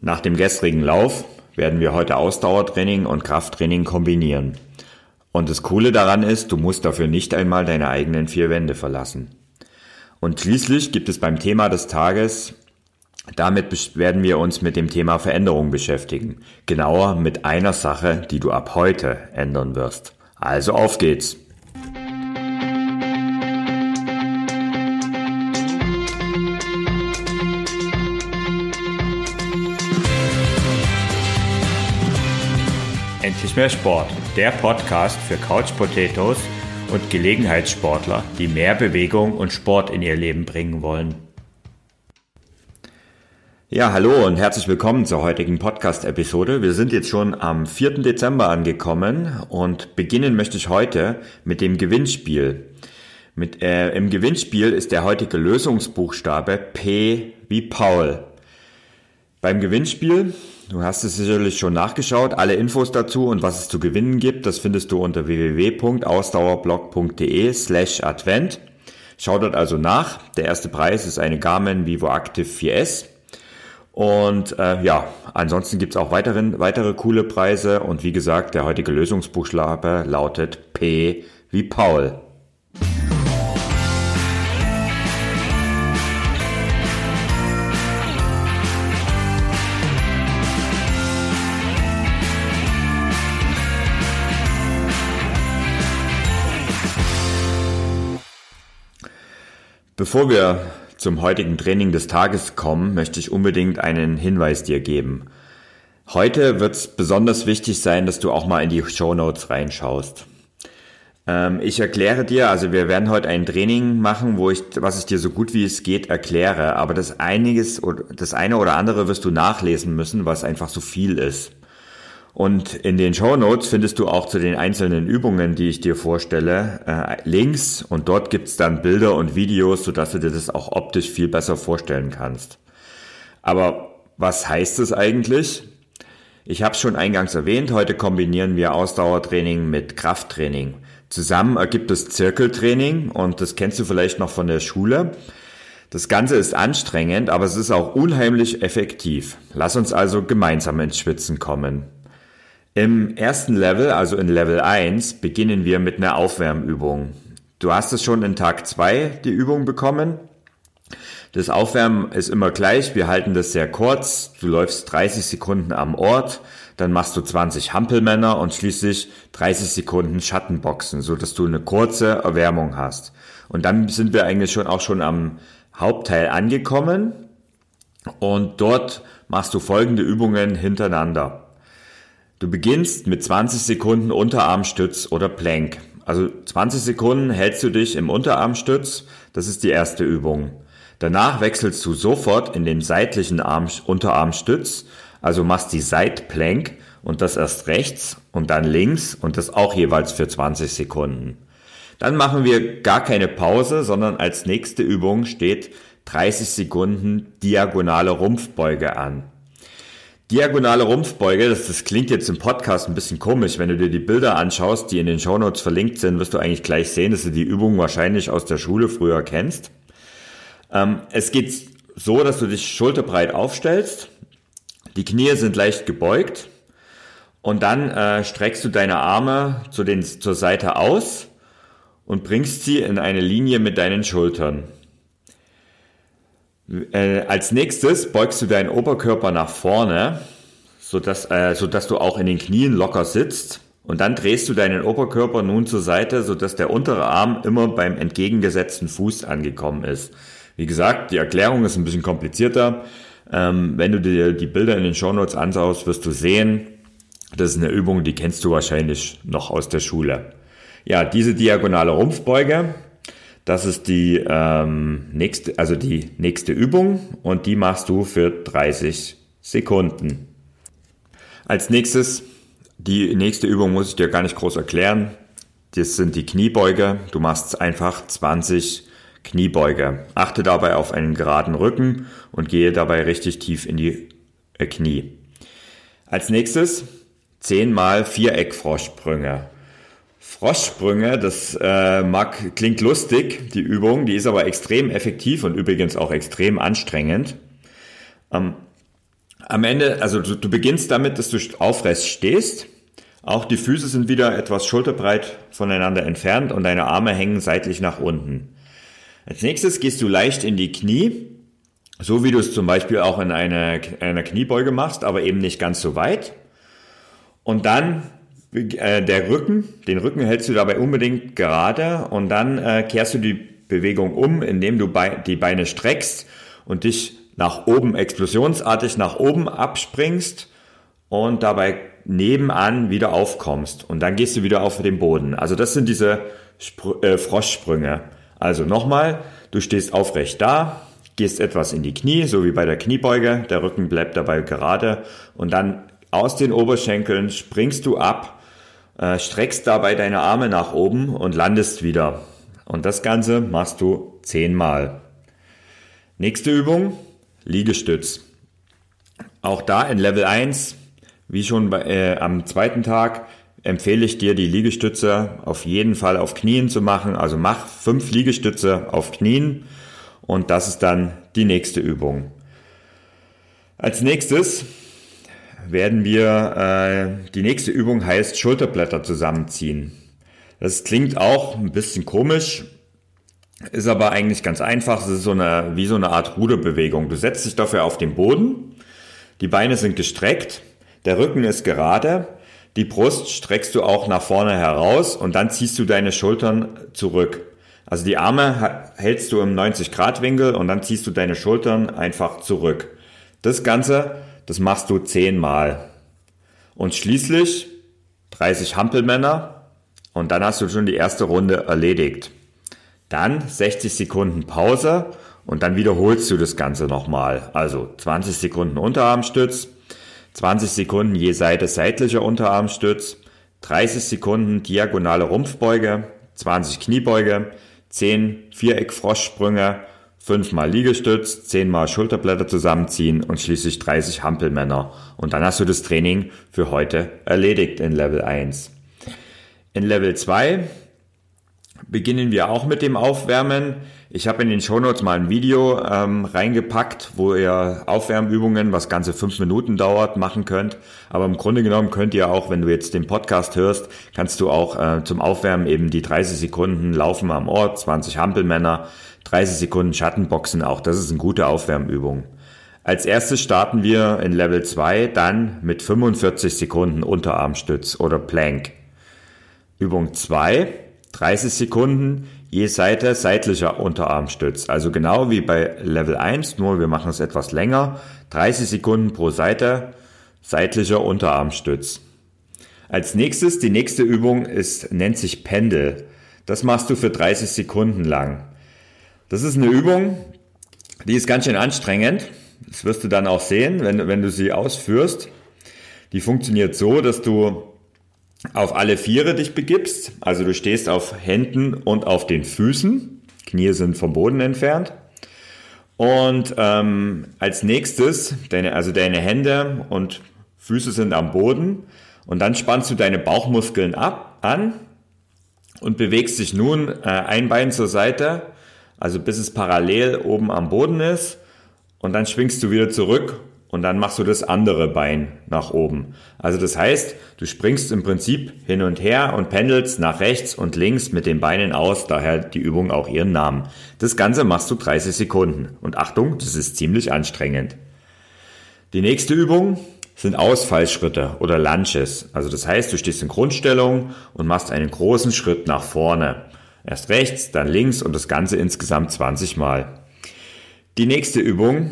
Nach dem gestrigen Lauf werden wir heute Ausdauertraining und Krafttraining kombinieren. Und das Coole daran ist, du musst dafür nicht einmal deine eigenen vier Wände verlassen. Und schließlich gibt es beim Thema des Tages, damit werden wir uns mit dem Thema Veränderung beschäftigen. Genauer mit einer Sache, die du ab heute ändern wirst. Also auf geht's! Mehr Sport, der Podcast für Couch Potatoes und Gelegenheitssportler, die mehr Bewegung und Sport in ihr Leben bringen wollen. Ja, hallo und herzlich willkommen zur heutigen Podcast-Episode. Wir sind jetzt schon am 4. Dezember angekommen und beginnen möchte ich heute mit dem Gewinnspiel. Mit, äh, Im Gewinnspiel ist der heutige Lösungsbuchstabe P wie Paul. Beim Gewinnspiel Du hast es sicherlich schon nachgeschaut. Alle Infos dazu und was es zu gewinnen gibt, das findest du unter www.ausdauerblog.de slash Advent. Schau dort also nach. Der erste Preis ist eine Garmin Vivo Active 4S. Und äh, ja, ansonsten gibt's auch weiteren, weitere coole Preise. Und wie gesagt, der heutige Lösungsbuchstabe lautet P wie Paul. Bevor wir zum heutigen Training des Tages kommen, möchte ich unbedingt einen Hinweis dir geben. Heute wird es besonders wichtig sein, dass du auch mal in die Show Notes reinschaust. Ähm, ich erkläre dir, also wir werden heute ein Training machen, wo ich, was ich dir so gut wie es geht erkläre, aber das einiges, das eine oder andere wirst du nachlesen müssen, was einfach so viel ist. Und in den Show Notes findest du auch zu den einzelnen Übungen, die ich dir vorstelle, äh, Links und dort gibt's dann Bilder und Videos, sodass du dir das auch optisch viel besser vorstellen kannst. Aber was heißt es eigentlich? Ich habe es schon eingangs erwähnt, heute kombinieren wir Ausdauertraining mit Krafttraining. Zusammen ergibt es Zirkeltraining und das kennst du vielleicht noch von der Schule. Das Ganze ist anstrengend, aber es ist auch unheimlich effektiv. Lass uns also gemeinsam ins Schwitzen kommen. Im ersten Level, also in Level 1, beginnen wir mit einer Aufwärmübung. Du hast es schon in Tag 2 die Übung bekommen. Das Aufwärmen ist immer gleich. Wir halten das sehr kurz. Du läufst 30 Sekunden am Ort, dann machst du 20 Hampelmänner und schließlich 30 Sekunden Schattenboxen, so dass du eine kurze Erwärmung hast. Und dann sind wir eigentlich schon auch schon am Hauptteil angekommen und dort machst du folgende Übungen hintereinander. Du beginnst mit 20 Sekunden Unterarmstütz oder Plank. Also 20 Sekunden hältst du dich im Unterarmstütz, das ist die erste Übung. Danach wechselst du sofort in den seitlichen Arm, Unterarmstütz, also machst die Seitplank und das erst rechts und dann links und das auch jeweils für 20 Sekunden. Dann machen wir gar keine Pause, sondern als nächste Übung steht 30 Sekunden diagonale Rumpfbeuge an. Diagonale Rumpfbeuge, das, das klingt jetzt im Podcast ein bisschen komisch. Wenn du dir die Bilder anschaust, die in den Shownotes verlinkt sind, wirst du eigentlich gleich sehen, dass du die Übung wahrscheinlich aus der Schule früher kennst. Ähm, es geht so, dass du dich schulterbreit aufstellst, die Knie sind leicht gebeugt und dann äh, streckst du deine Arme zu den, zur Seite aus und bringst sie in eine Linie mit deinen Schultern. Äh, als nächstes beugst du deinen Oberkörper nach vorne, sodass, äh, sodass du auch in den Knien locker sitzt. Und dann drehst du deinen Oberkörper nun zur Seite, sodass der untere Arm immer beim entgegengesetzten Fuß angekommen ist. Wie gesagt, die Erklärung ist ein bisschen komplizierter. Ähm, wenn du dir die Bilder in den Shownotes anschaust, wirst du sehen, das ist eine Übung, die kennst du wahrscheinlich noch aus der Schule. Ja, diese diagonale Rumpfbeuge, das ist die ähm, nächste, also die nächste Übung und die machst du für 30 Sekunden. Als nächstes, die nächste Übung muss ich dir gar nicht groß erklären. Das sind die Kniebeuge. Du machst einfach 20 Kniebeuge. Achte dabei auf einen geraden Rücken und gehe dabei richtig tief in die äh, Knie. Als nächstes 10 mal Viereckfroschsprünge. Froschsprünge, das äh, mag, klingt lustig, die Übung, die ist aber extrem effektiv und übrigens auch extrem anstrengend. Ähm, Am Ende, also du, du beginnst damit, dass du aufrecht stehst. Auch die Füße sind wieder etwas schulterbreit voneinander entfernt und deine Arme hängen seitlich nach unten. Als nächstes gehst du leicht in die Knie, so wie du es zum Beispiel auch in einer, einer Kniebeuge machst, aber eben nicht ganz so weit. Und dann äh, der Rücken, den Rücken hältst du dabei unbedingt gerade und dann äh, kehrst du die Bewegung um, indem du bei, die Beine streckst und dich nach oben explosionsartig nach oben abspringst und dabei nebenan wieder aufkommst und dann gehst du wieder auf den Boden. Also das sind diese Spr äh, Froschsprünge. Also nochmal, du stehst aufrecht da, gehst etwas in die Knie, so wie bei der Kniebeuge, der Rücken bleibt dabei gerade und dann aus den Oberschenkeln springst du ab, äh, streckst dabei deine Arme nach oben und landest wieder. Und das Ganze machst du zehnmal. Nächste Übung, Liegestütz. Auch da in Level 1, wie schon bei, äh, am zweiten Tag, empfehle ich dir, die Liegestütze auf jeden Fall auf Knien zu machen. Also mach fünf Liegestütze auf Knien und das ist dann die nächste Übung. Als nächstes werden wir, äh, die nächste Übung heißt Schulterblätter zusammenziehen. Das klingt auch ein bisschen komisch, ist aber eigentlich ganz einfach. Es ist so eine, wie so eine Art Ruderbewegung. Du setzt dich dafür auf den Boden, die Beine sind gestreckt, der Rücken ist gerade, die Brust streckst du auch nach vorne heraus und dann ziehst du deine Schultern zurück. Also die Arme hältst du im 90 Grad Winkel und dann ziehst du deine Schultern einfach zurück. Das Ganze das machst du zehnmal. Und schließlich 30 Hampelmänner und dann hast du schon die erste Runde erledigt. Dann 60 Sekunden Pause und dann wiederholst du das Ganze nochmal. Also 20 Sekunden Unterarmstütz, 20 Sekunden je Seite seitlicher Unterarmstütz, 30 Sekunden diagonale Rumpfbeuge, 20 Kniebeuge, 10 Viereck-Froschsprünge fünfmal Liegestütz, zehnmal Schulterblätter zusammenziehen und schließlich 30 Hampelmänner. Und dann hast du das Training für heute erledigt in Level 1. In Level 2 beginnen wir auch mit dem Aufwärmen. Ich habe in den Shownotes mal ein Video ähm, reingepackt, wo ihr Aufwärmübungen, was ganze fünf Minuten dauert, machen könnt. Aber im Grunde genommen könnt ihr auch, wenn du jetzt den Podcast hörst, kannst du auch äh, zum Aufwärmen eben die 30 Sekunden Laufen am Ort, 20 Hampelmänner, 30 Sekunden Schattenboxen, auch das ist eine gute Aufwärmübung. Als erstes starten wir in Level 2 dann mit 45 Sekunden Unterarmstütz oder Plank. Übung 2, 30 Sekunden je Seite seitlicher Unterarmstütz. Also genau wie bei Level 1, nur wir machen es etwas länger. 30 Sekunden pro Seite seitlicher Unterarmstütz. Als nächstes, die nächste Übung ist, nennt sich Pendel. Das machst du für 30 Sekunden lang. Das ist eine Übung, die ist ganz schön anstrengend. Das wirst du dann auch sehen, wenn, wenn du sie ausführst. Die funktioniert so, dass du auf alle Viere dich begibst. Also du stehst auf Händen und auf den Füßen. Knie sind vom Boden entfernt. Und ähm, als nächstes, deine, also deine Hände und Füße sind am Boden. Und dann spannst du deine Bauchmuskeln ab, an und bewegst dich nun äh, ein Bein zur Seite also bis es parallel oben am Boden ist und dann schwingst du wieder zurück und dann machst du das andere Bein nach oben. Also das heißt, du springst im Prinzip hin und her und pendelst nach rechts und links mit den Beinen aus, daher die Übung auch ihren Namen. Das Ganze machst du 30 Sekunden. Und Achtung, das ist ziemlich anstrengend. Die nächste Übung sind Ausfallschritte oder Lunches. Also das heißt, du stehst in Grundstellung und machst einen großen Schritt nach vorne. Erst rechts, dann links und das Ganze insgesamt 20 Mal. Die nächste Übung,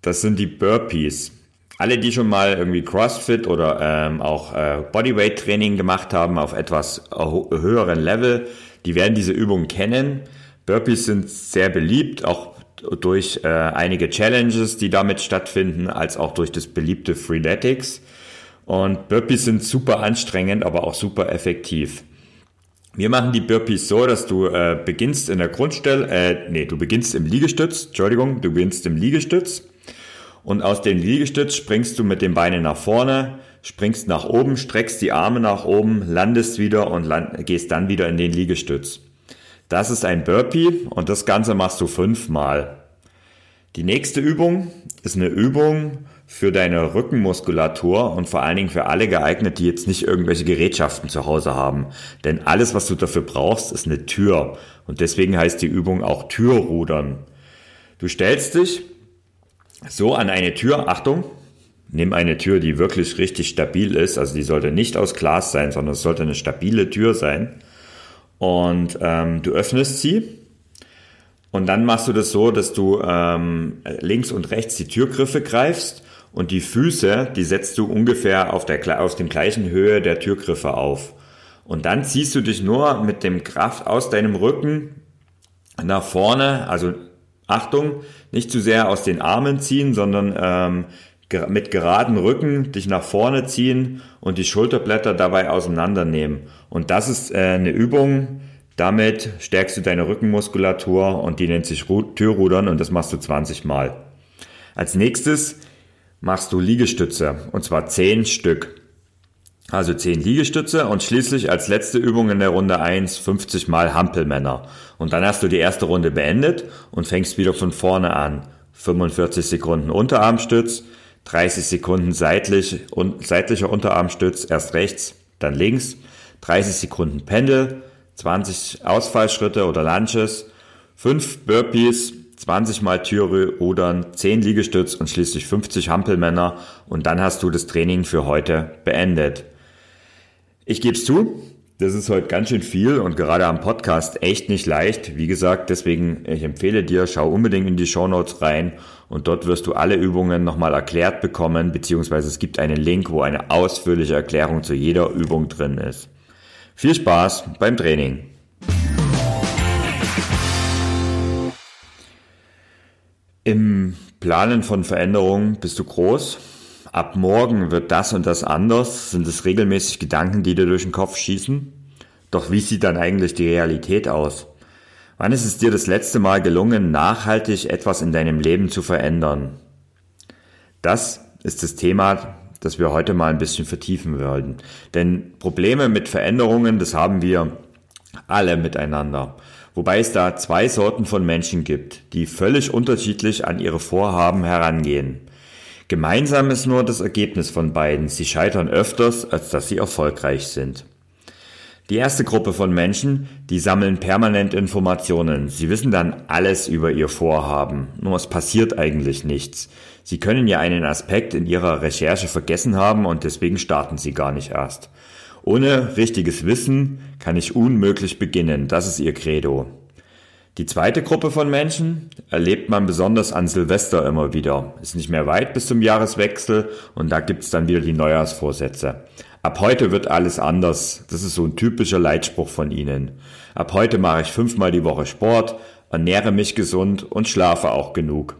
das sind die Burpees. Alle, die schon mal irgendwie CrossFit oder ähm, auch äh, Bodyweight-Training gemacht haben auf etwas höheren Level, die werden diese Übung kennen. Burpees sind sehr beliebt, auch durch äh, einige Challenges, die damit stattfinden, als auch durch das beliebte Freeletics. Und Burpees sind super anstrengend, aber auch super effektiv. Wir machen die Burpees so, dass du äh, beginnst in der Grundstelle, äh, nee, du beginnst im Liegestütz, Entschuldigung, du beginnst im Liegestütz und aus dem Liegestütz springst du mit den Beinen nach vorne, springst nach oben, streckst die Arme nach oben, landest wieder und land, gehst dann wieder in den Liegestütz. Das ist ein Burpee und das Ganze machst du fünfmal. Die nächste Übung ist eine Übung für deine Rückenmuskulatur und vor allen Dingen für alle geeignet, die jetzt nicht irgendwelche Gerätschaften zu Hause haben. Denn alles, was du dafür brauchst, ist eine Tür. Und deswegen heißt die Übung auch Türrudern. Du stellst dich so an eine Tür, Achtung, nimm eine Tür, die wirklich richtig stabil ist. Also die sollte nicht aus Glas sein, sondern es sollte eine stabile Tür sein. Und ähm, du öffnest sie und dann machst du das so, dass du ähm, links und rechts die Türgriffe greifst und die Füße, die setzt du ungefähr auf der auf dem gleichen Höhe der Türgriffe auf. Und dann ziehst du dich nur mit dem Kraft aus deinem Rücken nach vorne, also Achtung, nicht zu sehr aus den Armen ziehen, sondern ähm, mit geradem Rücken dich nach vorne ziehen und die Schulterblätter dabei auseinandernehmen. Und das ist äh, eine Übung, damit stärkst du deine Rückenmuskulatur und die nennt sich Türrudern und das machst du 20 Mal. Als nächstes machst du Liegestütze und zwar 10 Stück. Also 10 Liegestütze und schließlich als letzte Übung in der Runde 1 50 Mal Hampelmänner. Und dann hast du die erste Runde beendet und fängst wieder von vorne an. 45 Sekunden Unterarmstütz, 30 Sekunden seitlich, und, seitlicher Unterarmstütz, erst rechts, dann links, 30 Ekunden Pendel, 20 Ausfallschritte oder Lunches, 5 Burpees, 20 mal Türrudern, 10 Liegestütz und schließlich 50 Hampelmänner und dann hast du das Training für heute beendet. Ich gebe es zu, das ist heute ganz schön viel und gerade am Podcast echt nicht leicht. Wie gesagt, deswegen, ich empfehle dir, schau unbedingt in die Show Notes rein und dort wirst du alle Übungen nochmal erklärt bekommen, beziehungsweise es gibt einen Link, wo eine ausführliche Erklärung zu jeder Übung drin ist. Viel Spaß beim Training! Im Planen von Veränderungen bist du groß. Ab morgen wird das und das anders. Sind es regelmäßig Gedanken, die dir durch den Kopf schießen? Doch wie sieht dann eigentlich die Realität aus? Wann ist es dir das letzte Mal gelungen, nachhaltig etwas in deinem Leben zu verändern? Das ist das Thema das wir heute mal ein bisschen vertiefen würden. Denn Probleme mit Veränderungen, das haben wir alle miteinander. Wobei es da zwei Sorten von Menschen gibt, die völlig unterschiedlich an ihre Vorhaben herangehen. Gemeinsam ist nur das Ergebnis von beiden. Sie scheitern öfters, als dass sie erfolgreich sind. Die erste Gruppe von Menschen, die sammeln permanent Informationen. Sie wissen dann alles über ihr Vorhaben, nur es passiert eigentlich nichts. Sie können ja einen Aspekt in Ihrer Recherche vergessen haben und deswegen starten Sie gar nicht erst. Ohne richtiges Wissen kann ich unmöglich beginnen, das ist Ihr Credo. Die zweite Gruppe von Menschen erlebt man besonders an Silvester immer wieder. Ist nicht mehr weit bis zum Jahreswechsel und da gibt's dann wieder die Neujahrsvorsätze. Ab heute wird alles anders. Das ist so ein typischer Leitspruch von ihnen. Ab heute mache ich fünfmal die Woche Sport, ernähre mich gesund und schlafe auch genug.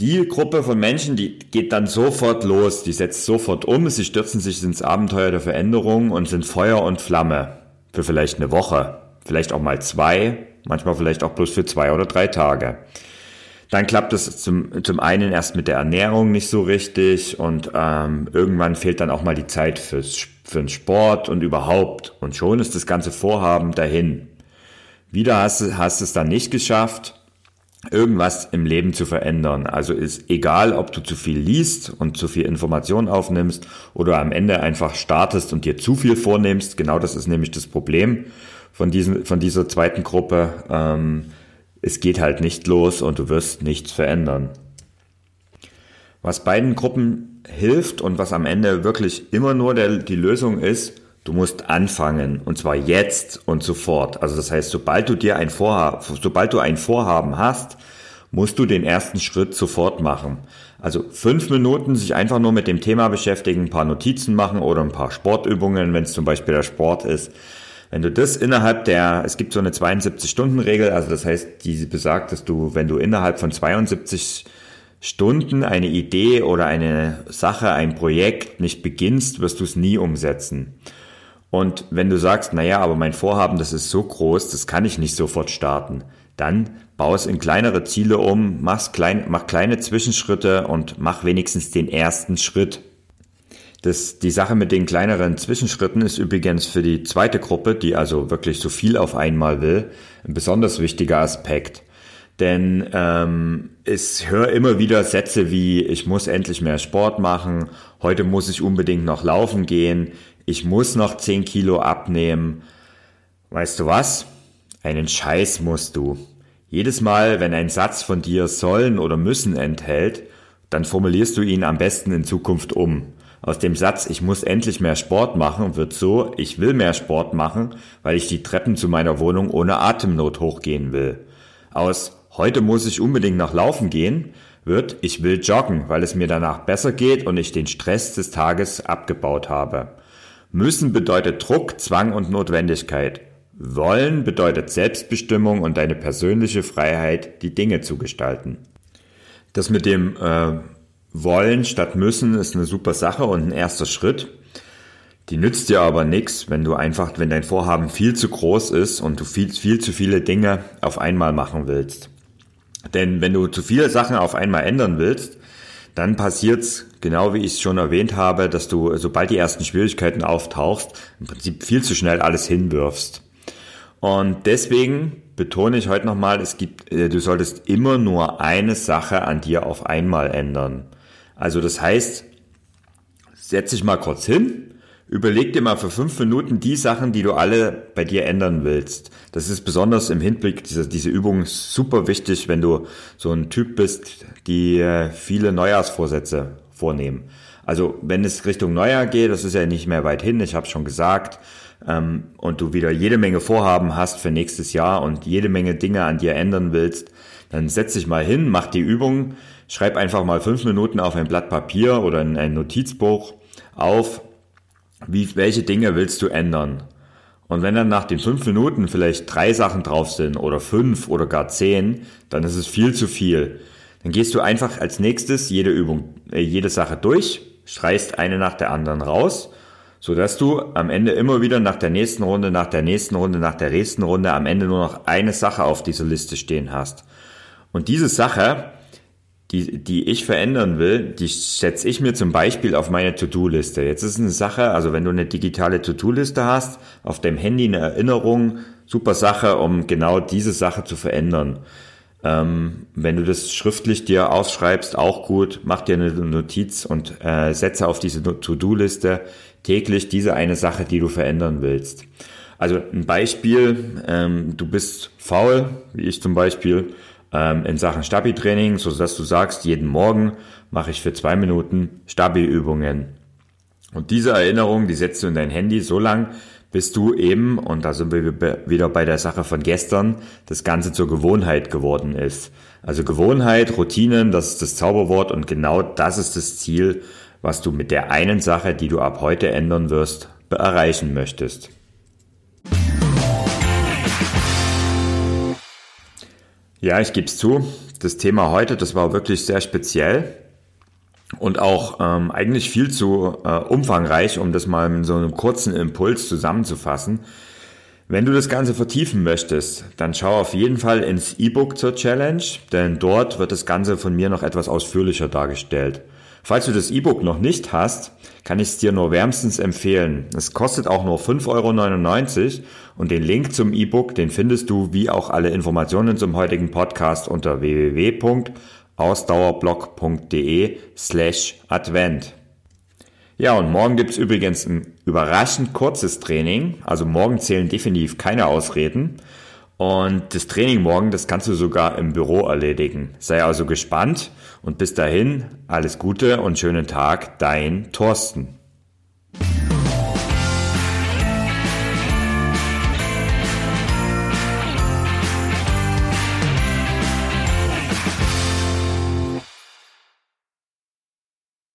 Die Gruppe von Menschen, die geht dann sofort los, die setzt sofort um, sie stürzen sich ins Abenteuer der Veränderung und sind Feuer und Flamme für vielleicht eine Woche, vielleicht auch mal zwei, manchmal vielleicht auch bloß für zwei oder drei Tage. Dann klappt es zum, zum einen erst mit der Ernährung nicht so richtig und ähm, irgendwann fehlt dann auch mal die Zeit fürs, für den Sport und überhaupt. Und schon ist das ganze Vorhaben dahin. Wieder hast du hast es dann nicht geschafft irgendwas im Leben zu verändern. Also ist egal, ob du zu viel liest und zu viel Information aufnimmst oder am Ende einfach startest und dir zu viel vornimmst. Genau das ist nämlich das Problem von, diesen, von dieser zweiten Gruppe. Ähm, es geht halt nicht los und du wirst nichts verändern. Was beiden Gruppen hilft und was am Ende wirklich immer nur der, die Lösung ist, Du musst anfangen und zwar jetzt und sofort. Also das heißt, sobald du dir ein Vorhaben, sobald du ein Vorhaben hast, musst du den ersten Schritt sofort machen. Also fünf Minuten sich einfach nur mit dem Thema beschäftigen, ein paar Notizen machen oder ein paar Sportübungen, wenn es zum Beispiel der Sport ist. Wenn du das innerhalb der, es gibt so eine 72-Stunden-Regel, also das heißt, die besagt, dass du, wenn du innerhalb von 72 Stunden eine Idee oder eine Sache, ein Projekt nicht beginnst, wirst du es nie umsetzen. Und wenn du sagst, naja, aber mein Vorhaben, das ist so groß, das kann ich nicht sofort starten, dann bau es in kleinere Ziele um, mach's klein, mach kleine Zwischenschritte und mach wenigstens den ersten Schritt. Das, die Sache mit den kleineren Zwischenschritten ist übrigens für die zweite Gruppe, die also wirklich so viel auf einmal will, ein besonders wichtiger Aspekt. Denn ähm, ich höre immer wieder Sätze wie, ich muss endlich mehr Sport machen, heute muss ich unbedingt noch laufen gehen, ich muss noch 10 Kilo abnehmen. Weißt du was? Einen Scheiß musst du. Jedes Mal, wenn ein Satz von dir sollen oder müssen enthält, dann formulierst du ihn am besten in Zukunft um. Aus dem Satz, ich muss endlich mehr Sport machen, wird so, ich will mehr Sport machen, weil ich die Treppen zu meiner Wohnung ohne Atemnot hochgehen will. Aus heute muss ich unbedingt noch laufen gehen, wird ich will joggen, weil es mir danach besser geht und ich den Stress des Tages abgebaut habe. Müssen bedeutet Druck, Zwang und Notwendigkeit. Wollen bedeutet Selbstbestimmung und deine persönliche Freiheit, die Dinge zu gestalten. Das mit dem äh, Wollen statt Müssen ist eine super Sache und ein erster Schritt. Die nützt dir aber nichts, wenn du einfach, wenn dein Vorhaben viel zu groß ist und du viel, viel zu viele Dinge auf einmal machen willst. Denn wenn du zu viele Sachen auf einmal ändern willst, dann passiert's genau wie ich es schon erwähnt habe, dass du, sobald die ersten Schwierigkeiten auftauchst, im Prinzip viel zu schnell alles hinwirfst. Und deswegen betone ich heute nochmal, es gibt, äh, du solltest immer nur eine Sache an dir auf einmal ändern. Also das heißt, setz dich mal kurz hin, Überleg dir mal für fünf Minuten die Sachen, die du alle bei dir ändern willst. Das ist besonders im Hinblick, diese, diese Übung super wichtig, wenn du so ein Typ bist, die äh, viele Neujahrsvorsätze vornehmen. Also wenn es Richtung Neujahr geht, das ist ja nicht mehr weit hin, ich habe schon gesagt, ähm, und du wieder jede Menge Vorhaben hast für nächstes Jahr und jede Menge Dinge an dir ändern willst, dann setz dich mal hin, mach die Übung, schreib einfach mal fünf Minuten auf ein Blatt Papier oder in ein Notizbuch auf, wie, welche Dinge willst du ändern? Und wenn dann nach den fünf Minuten vielleicht drei Sachen drauf sind oder fünf oder gar zehn, dann ist es viel zu viel. Dann gehst du einfach als nächstes jede Übung, äh, jede Sache durch, streichst eine nach der anderen raus, so dass du am Ende immer wieder nach der nächsten Runde, nach der nächsten Runde, nach der nächsten Runde am Ende nur noch eine Sache auf dieser Liste stehen hast. Und diese Sache, die, die ich verändern will, die setze ich mir zum Beispiel auf meine To-Do-Liste. Jetzt ist eine Sache, also wenn du eine digitale To-Do-Liste hast, auf deinem Handy eine Erinnerung, super Sache, um genau diese Sache zu verändern. Ähm, wenn du das schriftlich dir aufschreibst, auch gut, mach dir eine Notiz und äh, setze auf diese To-Do-Liste täglich diese eine Sache, die du verändern willst. Also ein Beispiel, ähm, du bist faul, wie ich zum Beispiel, ähm, in Sachen Stabi-Training, so dass du sagst, jeden Morgen mache ich für zwei Minuten Stabi-Übungen. Und diese Erinnerung, die setzt du in dein Handy so lang, bis du eben, und da sind wir wieder bei der Sache von gestern, das Ganze zur Gewohnheit geworden ist. Also Gewohnheit, Routinen, das ist das Zauberwort und genau das ist das Ziel, was du mit der einen Sache, die du ab heute ändern wirst, erreichen möchtest. Ja, ich gebe es zu. Das Thema heute, das war wirklich sehr speziell und auch ähm, eigentlich viel zu äh, umfangreich, um das mal in so einem kurzen Impuls zusammenzufassen. Wenn du das Ganze vertiefen möchtest, dann schau auf jeden Fall ins E-Book zur Challenge, denn dort wird das Ganze von mir noch etwas ausführlicher dargestellt. Falls du das E-Book noch nicht hast, kann ich es dir nur wärmstens empfehlen. Es kostet auch nur 5,99 Euro und den Link zum E-Book, den findest du wie auch alle Informationen zum heutigen Podcast unter www.ausdauerblog.de slash Advent. Ja, und morgen gibt's übrigens ein überraschend kurzes Training. Also morgen zählen definitiv keine Ausreden. Und das Training morgen, das kannst du sogar im Büro erledigen. Sei also gespannt und bis dahin alles Gute und schönen Tag, dein Thorsten.